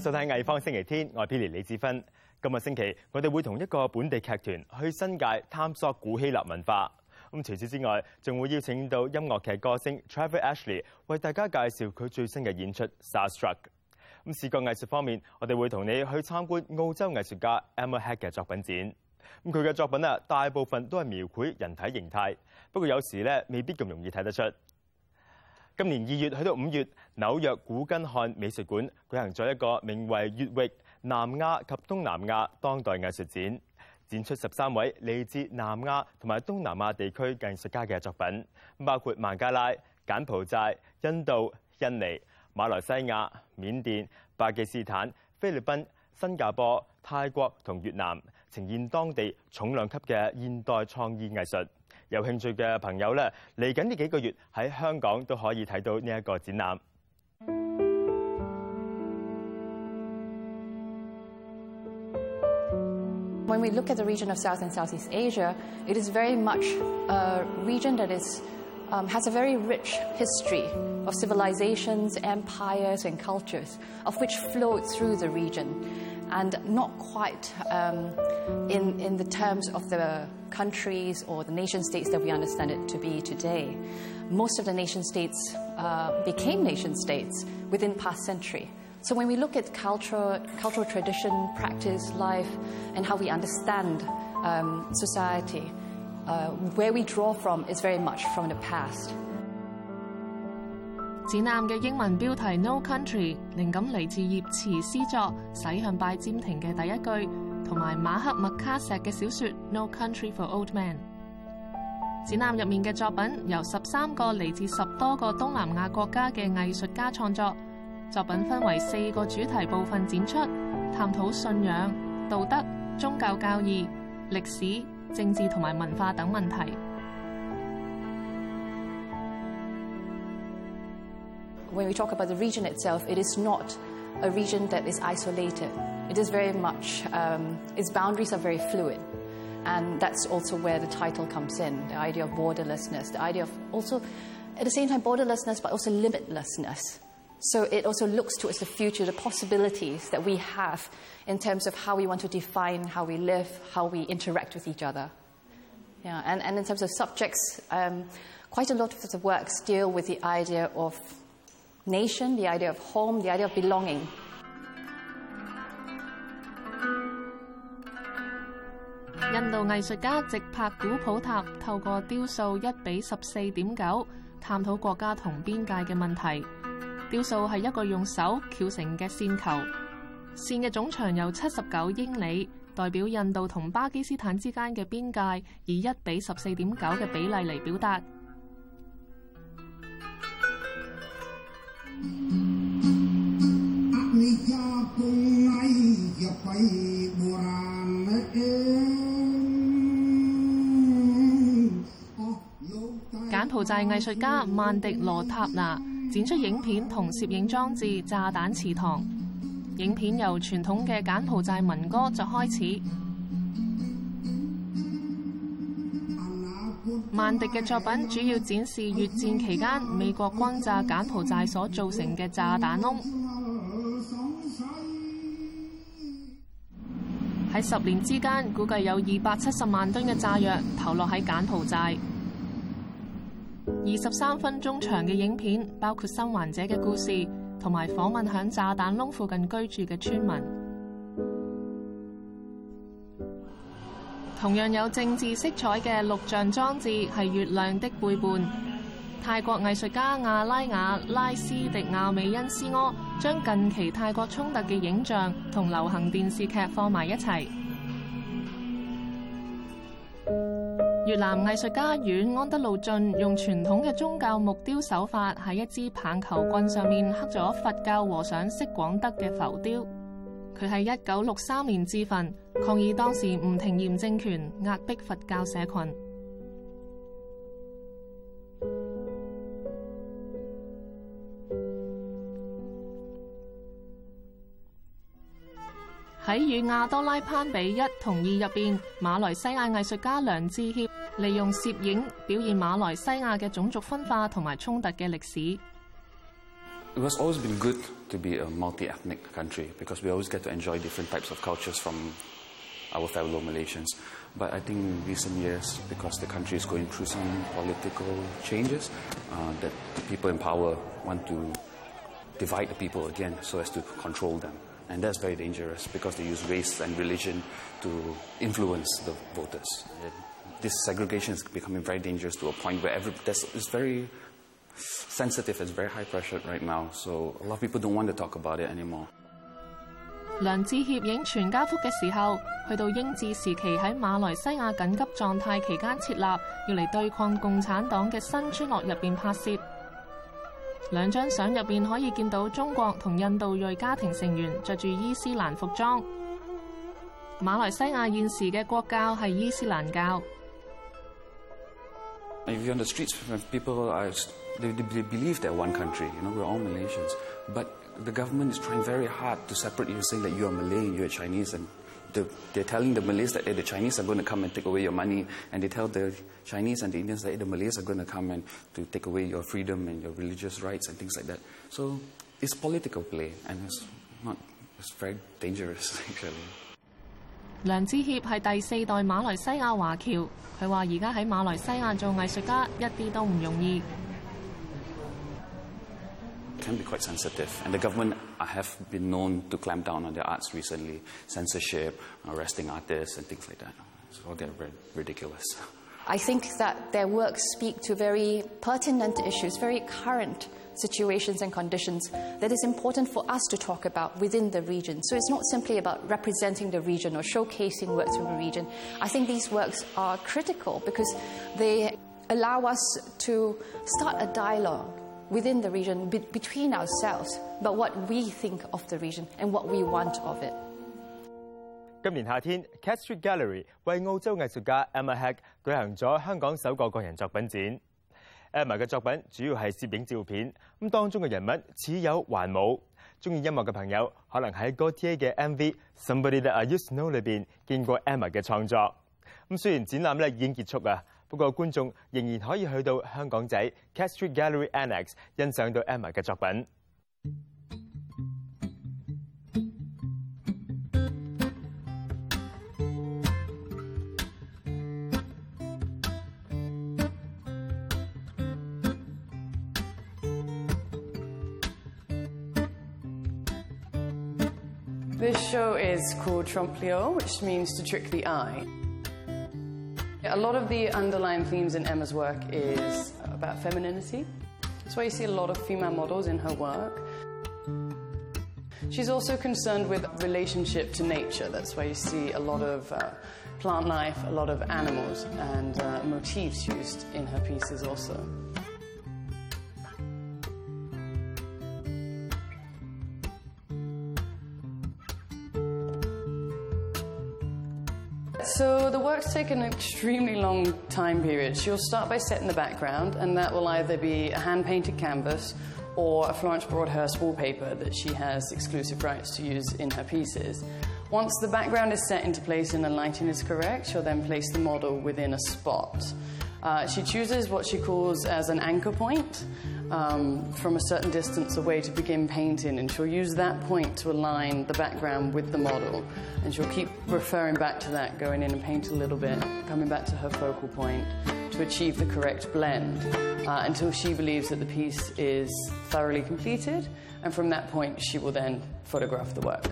收睇藝方星期天，我係 Peter 李志芬。今日星期，我哋會同一個本地劇團去新界探索古希臘文化。咁除此之外，仲會邀請到音樂劇歌星 Trevor Ashley 為大家介紹佢最新嘅演出《Starstruck》。咁視覺藝術方面，我哋會同你去參觀澳洲藝術家 Emma Heck 嘅作品展。咁佢嘅作品啊，大部分都係描繪人體形態，不過有時咧未必咁容易睇得出。今年二月去到五月，紐約古根漢美術館舉行咗一個名為《越域南亞及東南亞當代藝術展》，展出十三位嚟自南亞同埋東南亞地區藝術家嘅作品，包括孟加拉、柬埔寨、印度、印尼、馬來西亞、緬甸、巴基斯坦、菲律賓、新加坡、泰國同越南，呈現當地重量級嘅現代創意藝術。有興趣嘅朋友咧，嚟緊呢幾個月喺香港都可以睇到呢一個展覽。When we look at the region of South and Southeast Asia, it is very much a region that is, um, has a very rich history of civilizations, empires, and cultures, of which flowed through the region, and not quite um, in, in the terms of the countries or the nation states that we understand it to be today. Most of the nation states uh, became nation states within past century. So when we look at culture, cultural tradition, practice, life, and how we understand um, society, uh, where we draw from is very much from the past. 展览嘅英文标题 No Country 灵感嚟自叶慈诗作《驶向拜占庭》嘅第一句，同埋马克麦卡锡嘅小说 No Country for Old Men。展览入面嘅作品由十三个嚟自十多个东南亚国家嘅艺术家创作，作品分为四个主题部分展出，探讨信仰、道德、宗教教义、历史、政治同埋文化等问题。When we talk about the region itself, it is not a region that is isolated. It is very much, um, its boundaries are very fluid. And that's also where the title comes in the idea of borderlessness, the idea of also, at the same time, borderlessness, but also limitlessness. So it also looks towards the future, the possibilities that we have in terms of how we want to define how we live, how we interact with each other. Yeah, and, and in terms of subjects, um, quite a lot of the works deal with the idea of nation, the idea of home, the idea of belonging. 印度藝術家直柏古普塔透過雕塑一比十四點九，探討國家同邊界嘅問題。雕塑係一個用手翹成嘅線球，線嘅總長有七十九英里，代表印度同巴基斯坦之間嘅邊界，以一比十四點九嘅比例嚟表達。柬埔寨藝術家曼迪羅塔拿展出影片同攝影裝置《炸彈池塘》。影片由傳統嘅柬埔寨民歌作開始。曼迪嘅作品主要展示越戰期間美國轟炸柬埔寨所造成嘅炸彈窿。 十年之間，估計有二百七十萬噸嘅炸藥投落喺柬埔寨。二十三分鐘長嘅影片，包括生還者嘅故事，同埋訪問響炸彈窿附近居住嘅村民。同樣有政治色彩嘅錄像裝置係《月亮的背叛》。泰國藝術家阿拉雅拉斯迪亞美恩斯柯將近期泰國衝突嘅影像同流行電視劇放埋一齊。越南藝術家阮安德路俊用傳統嘅宗教木雕手法，喺一支棒球棍上面刻咗佛教和尚釋廣德嘅浮雕。佢喺一九六三年自焚，抗議當時吳廷琰政權壓迫佛教社群。喺与亚多拉攀比一同二入边，马来西亚艺术家梁志协利用摄影表现马来西亚嘅种族分化同埋冲突嘅历史。 It was always been good to be a multi-ethnic country because we always get to enjoy different types of cultures from our fellow Malaysians. But I think in recent years, because the country is going through some political changes, uh, that the people in power want to divide the people again so as to control them. And that's very dangerous because they use race and religion to influence the voters. And this segregation is becoming very dangerous to a point where every, that's, it's very sensitive, it's very high pressure right now. So a lot of people don't want to talk about it anymore. 梁志协影全家福嘅时候，去到英治时期喺马来西亚紧急状态期间设立，要嚟对抗共产党嘅新村落入边拍摄。 兩張相入邊可以見到中國同印度裔家庭成員着住伊斯蘭服裝。馬來西亞現時嘅國教係伊斯蘭教。the, they're telling the Malays that hey, the Chinese are going to come and take away your money, and they tell the Chinese and the Indians that hey, the Malays are going to come and to take away your freedom and your religious rights and things like that. So it's political play, and it's not. It's very dangerous actually. 梁志協係第四代馬來西亞華僑，佢話而家喺馬來西亞做藝術家一啲都唔容易。Can be quite sensitive. And the government have been known to clamp down on their arts recently, censorship, arresting artists, and things like that. It's all get very ridiculous. I think that their works speak to very pertinent issues, very current situations and conditions that is important for us to talk about within the region. So it's not simply about representing the region or showcasing works from the region. I think these works are critical because they allow us to start a dialogue within the region, be between ourselves, but what we think of the region and what we want of it。今年夏天，Cat Street Gallery 為澳洲藝術家 Emma Hack 舉行咗香港首個個人作品展。Emma 嘅作品主要係攝影照片，咁當中嘅人物似有還冇。中意音樂嘅朋友可能喺 Gotye MV《Somebody That I Used to Know》裏邊見過 Emma 嘅創作。咁雖然展覽咧已經結束啊。不过观众仍然可以去到香港仔 Cat Street Gallery Annex 欣赏到 Emma 嘅作品。 This show is called Trompe-l'œil, which means to trick the eye. A lot of the underlying themes in Emma's work is about femininity. That's why you see a lot of female models in her work. She's also concerned with relationship to nature. That's why you see a lot of uh, plant life, a lot of animals, and uh, motifs used in her pieces also. So the works take an extremely long time period. She'll start by setting the background, and that will either be a hand painted canvas or a Florence Broadhurst wallpaper that she has exclusive rights to use in her pieces. Once the background is set into place and the lighting is correct, she'll then place the model within a spot. Uh, she chooses what she calls as an anchor point um, from a certain distance away to begin painting, and she'll use that point to align the background with the model. And she'll keep referring back to that, going in and paint a little bit, coming back to her focal point to achieve the correct blend uh, until she believes that the piece is thoroughly completed. And from that point, she will then photograph the work.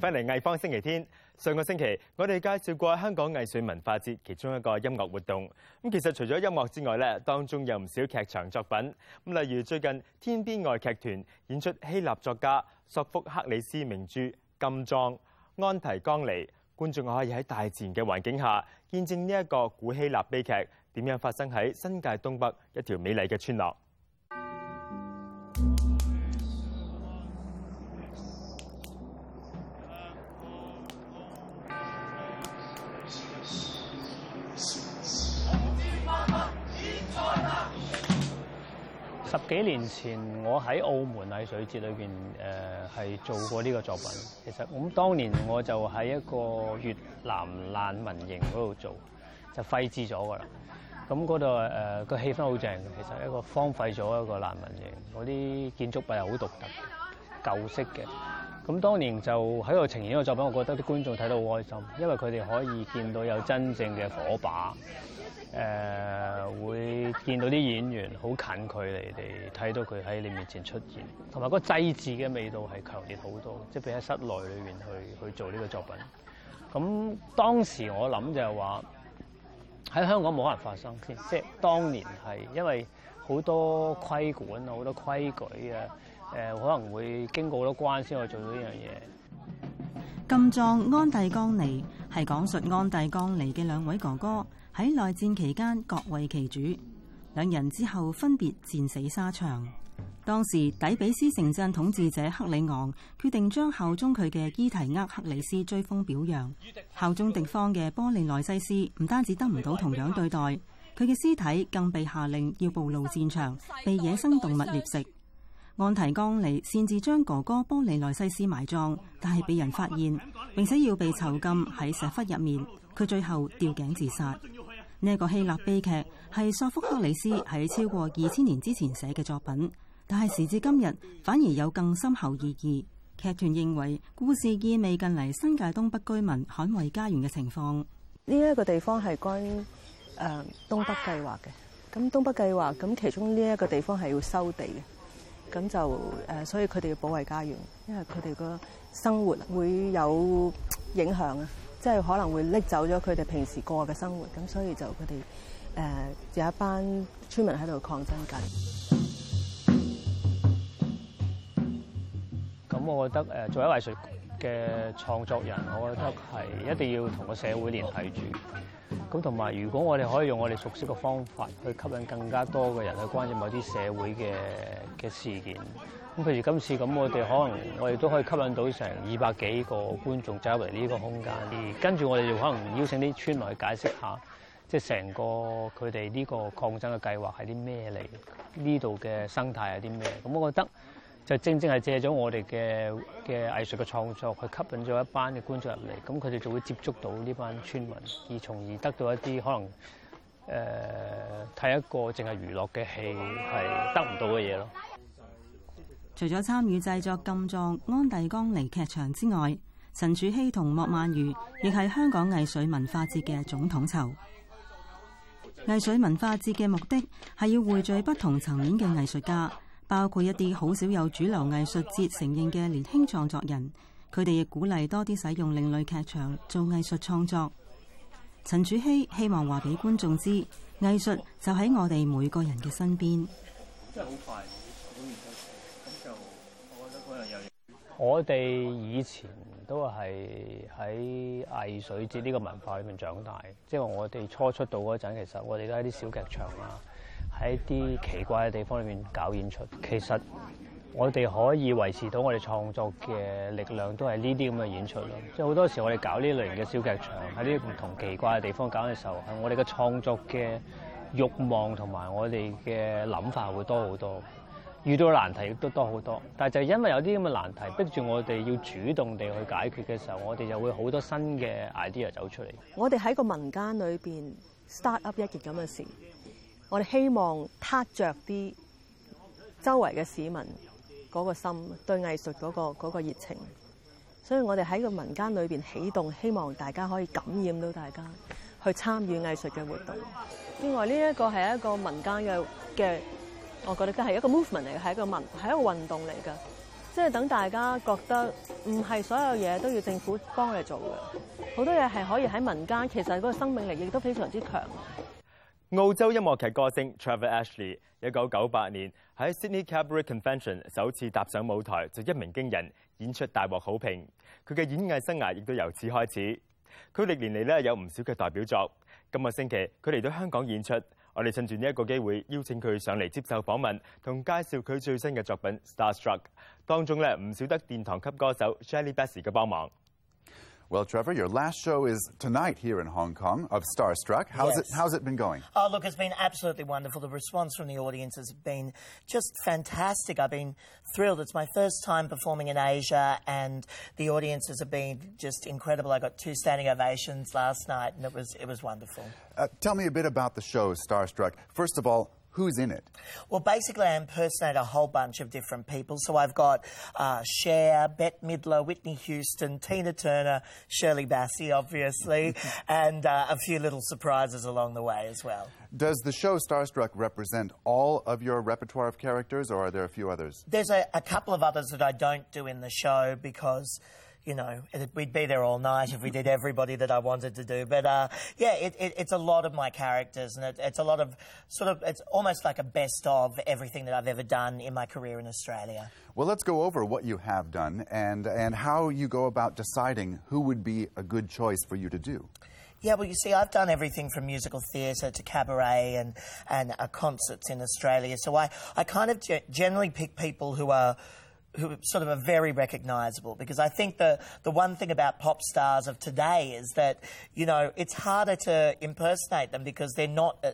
翻嚟藝坊星期天。上個星期我哋介紹過香港藝術文化節其中一個音樂活動。咁其實除咗音樂之外咧，當中有唔少劇場作品。咁例如最近天邊外劇團演出希臘作家索福克里斯名著《金裝》，安提岡尼，觀眾可以喺大自然嘅環境下見證呢一個古希臘悲劇點樣發生喺新界東北一條美麗嘅村落。十幾年前，我喺澳門藝術節裏邊誒係做過呢個作品。其實咁當年我就喺一個越南難民營嗰度做，就廢置咗㗎啦。咁嗰度誒個氣氛好正嘅，其實一個荒廢咗一個難民營，嗰啲建築物係好獨特、舊式嘅。咁當年就喺度呈現呢個作品，我覺得啲觀眾睇到好開心，因為佢哋可以見到有真正嘅火把。 誒、呃、會見到啲演員好近距離地睇到佢喺你面前出現，同埋嗰個祭祀嘅味道係強烈好多，即係比喺室內裏面去去做呢個作品。咁當時我諗就係話喺香港冇可能發生先，即係當年係因為好多規管啊、好多規矩啊，誒、呃、可能會經過好多關先可以做到呢樣嘢。 金藏安帝江尼係講述安帝江尼嘅兩位哥哥。喺內戰期間各為其主，兩人之後分別戰死沙場。當時底比斯城鎮統治者克里昂決定將效忠佢嘅伊提厄克里斯追封表揚，效忠敵方嘅波利內西斯唔單止得唔到同樣對待，佢嘅屍體更被下令要暴露戰場，被野生動物獵食。按提岡尼擅自將哥哥波利內西斯埋葬，但係被人發現，並且要被囚禁喺石窟入面，佢最後吊颈自殺。呢、這個希臘悲劇係索福克里斯喺超過二千年之前寫嘅作品，但係時至今日反而有更深厚意義。劇團認為故事意味近嚟新界東北居民捍卫家園嘅情況。呢、一個地方係關於東北計劃嘅，咁東北計劃咁其中呢一個地方係要收地嘅，咁就誒、所以佢哋要保衛家園，因為佢哋個生活會有影響啊。即係可能會拎走咗佢哋平時過嘅生活，咁所以就佢哋誒有一班村民喺度抗爭緊。咁我覺得誒作為藝術嘅創作人，我覺得係一定要同個社會聯繫住。咁同埋，如果我哋可以用我哋熟悉嘅方法去吸引更加多嘅人去關注某啲社會嘅嘅事件。咁譬如今次咁，我哋可能我哋都可以吸引到成二百幾個觀眾走入嚟呢個空間，而跟住我哋就可能邀請啲村民去解釋下，即係成個佢哋呢個抗爭嘅計劃係啲咩嚟，呢度嘅生態係啲咩？咁我覺得 就正正係借咗我哋嘅嘅藝術嘅創作，去吸引咗一班嘅觀眾入嚟，咁佢哋就會接觸到呢班村民，而從而得到一啲可能誒睇、呃、一個淨係娛樂嘅戲係得唔到嘅嘢咯。除咗參與製作《禁藏安帝江尼》劇場之外，陳柱希同莫曼如亦係香港藝術文化節嘅總統籌。藝術文化節嘅目的係要匯聚不同層面嘅藝術家， 包括一啲好少有主流藝術節承認嘅年輕創作人。佢哋亦鼓勵多啲使用另類劇場做藝術創作。陳柱希希望話俾觀眾知，藝術就喺我哋每個人嘅身邊。真係好快好。我哋以前都係喺藝術節呢個文化裏面長大，即係我哋初出道嗰陣，其實我哋都喺啲小劇場啊，喺啲奇怪嘅地方裏面搞演出。其實我哋可以維持到我哋創作嘅力量，都係呢啲咁嘅演出咯。即係好多時我哋搞呢類型嘅小劇場，喺啲唔同奇怪嘅地方搞嘅時候，係我哋嘅創作嘅慾望同埋我哋嘅諗法會多好多。遇到難題亦都多好多，但係就因為有啲咁嘅難題逼住我哋要主動地去解決嘅時候，我哋就會好多新嘅 idea 走出嚟。我哋喺個民間裏邊 start up 一件咁嘅事，我哋希望撻着啲周圍嘅市民嗰個心，對藝術嗰個嗰個熱情，所以我哋喺個民間裏邊起動，希望大家可以感染到大家去參與藝術嘅活動。另外呢一個係一個民間嘅嘅。我覺得佢係一個 movement 嚟嘅，係一個民，係一個運動嚟㗎。即係等大家覺得唔係所有嘢都要政府幫你做嘅，好多嘢係可以喺民間。其實嗰個生命力亦都非常之強。澳洲音樂劇歌星 Trevor Ashley，一九九八年喺 Sydney Cabaret Convention 首次踏上舞台，就一鳴驚人，演出大獲好評。佢嘅演藝生涯亦都由此開始。佢歷年嚟咧有唔少嘅代表作。今個星期佢嚟到香港演出，我哋趁住呢一個機會邀請佢上嚟接受訪問，同介紹佢最新嘅作品《Starstruck》。當中咧唔少得殿堂級歌手 Shirley Bass 嘅幫忙。Well, Trevor, your last show is tonight here in Hong Kong of Starstruck. How's it Yes. how's it been going? Oh, look, it's been absolutely wonderful. The response from the audience has been just fantastic. I've been thrilled. It's my first time performing in Asia, and the audiences have been just incredible. I got two standing ovations last night, and it was it was wonderful. Uh, tell me a bit about the show Starstruck. First of all, who's in it? Well, basically, I impersonate a whole bunch of different people. So I've got uh, Cher, Bette Midler, Whitney Houston, Tina Turner, Shirley Bassey, obviously, and uh, a few little surprises along the way as well. Does the show Starstruck represent all of your repertoire of characters, or are there a few others? There's a, a couple of others that I don't do in the show because, you know, it, we'd be there all night if we did everybody that I wanted to do. But uh, yeah, it, it, it's a lot of my characters, and it, it's a lot of sort of, it's almost like a best of everything that I've ever done in my career in Australia. Well, let's go over what you have done and and how you go about deciding who would be a good choice for you to do. Yeah, well, you see, I've done everything from musical theatre to cabaret and and uh, concerts in Australia. So I, I kind of ge- generally pick people who are who sort of are very recognisable because I think the the one thing about pop stars of today is that you know it's harder to impersonate them because they're not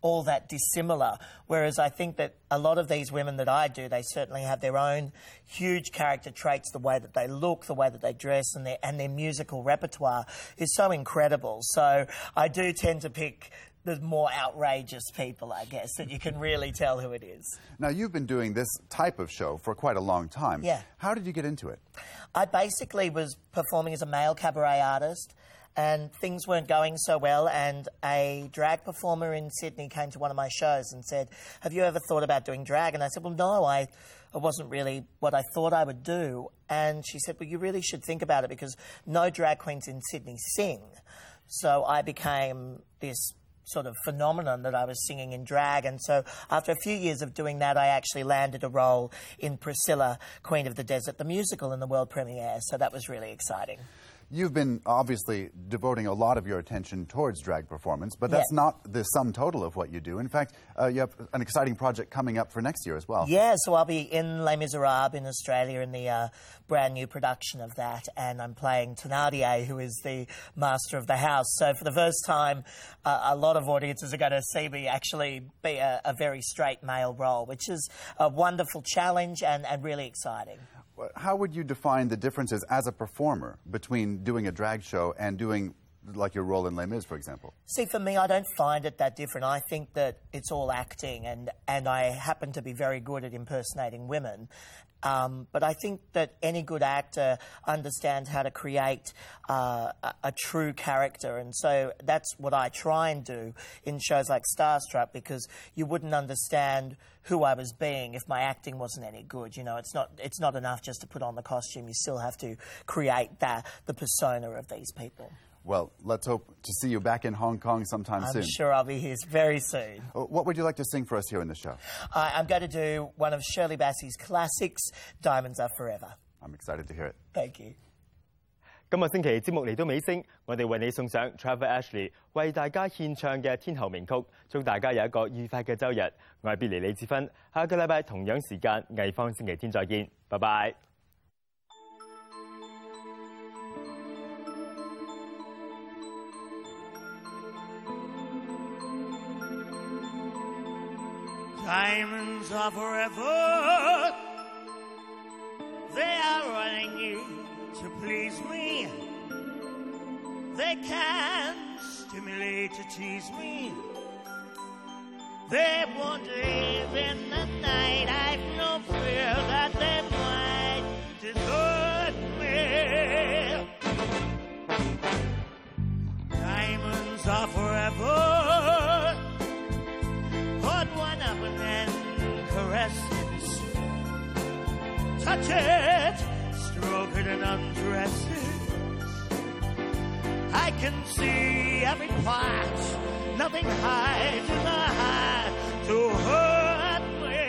all that dissimilar. Whereas I think that a lot of these women that I do, they certainly have their own huge character traits, the way that they look, the way that they dress, and their and their musical repertoire is so incredible. So I do tend to pick the more outrageous people, I guess, that you can really tell who it is. Now, you've been doing this type of show for quite a long time. Yeah. How did you get into it? I basically was performing as a male cabaret artist, and things weren't going so well. And a drag performer in Sydney came to one of my shows and said, "Have you ever thought about doing drag?" And I said, "Well, no, I." It wasn't really what I thought I would do. And she said, Well, you really should think about it because no drag queens in Sydney sing. So I became this sort of phenomenon that I was singing in drag. And so after a few years of doing that, I actually landed a role in Priscilla, Queen of the Desert, the musical in the world premiere. So that was really exciting. You've been obviously devoting a lot of your attention towards drag performance, but that's not the sum total of what you do. In fact, uh, you have an exciting project coming up for next year as well. Yeah, so I'll be in Les Miserables in Australia in the uh, brand new production of that, and I'm playing Thénardier, who is the master of the house. So for the first time, uh, a lot of audiences are going to see me actually be a, a very straight male role, which is a wonderful challenge and, and really exciting. How would you define the differences as a performer between doing a drag show and doing like your role in Les Mis, for example? See, for me, I don't find it that different. I think that it's all acting, and, and I happen to be very good at impersonating women. Um, but I think that any good actor understands how to create uh, a, a true character, and so that's what I try and do in shows like Starstruck because you wouldn't understand who I was being if my acting wasn't any good. You know, it's not it's not enough just to put on the costume. You still have to create that the persona of these people. Well, let's hope to see you back in Hong Kong sometime I'm soon. I'm sure I'll be here very soon. Uh, what would you like to sing for us here in the show? Uh, I'm going to do one of Shirley Bassey's classics, Diamonds Are Forever. I'm excited to hear it. Thank you. 今個星期節目嚟到尾聲，我哋為你送上 Trevor Ashley 為大家獻唱嘅天后名曲，祝大家有一個愉快嘅周日。我係 Billy 李志芬，下個禮拜同樣時間藝坊星期天再見，拜拜。Diamonds are forever. They are running you to please me. They can stimulate to tease me. They won't live in the night. I've no fear that they might desert Touch it, stroke it and undress it. I can see every part. Nothing hides in the heart to hurt me.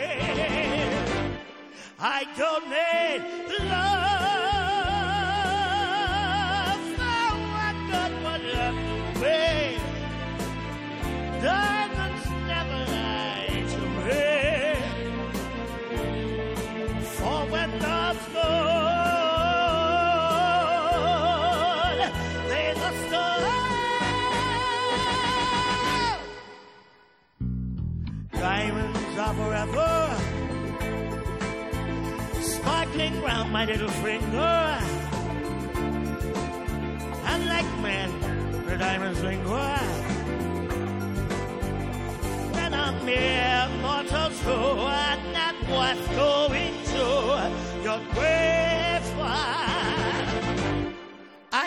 I don't need love. Diamonds are forever sparkling round my little finger. And like men, the diamonds linger. Then I'm mere mortal too, and not worth going to your grave.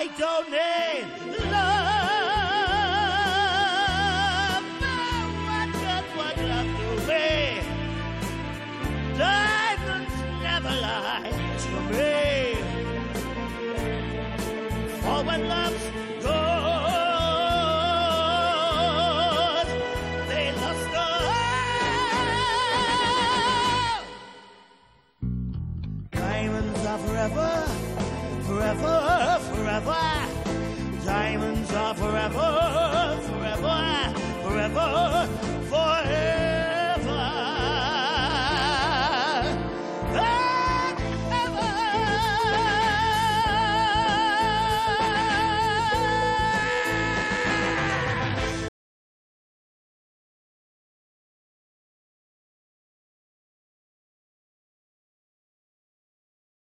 I don't need love.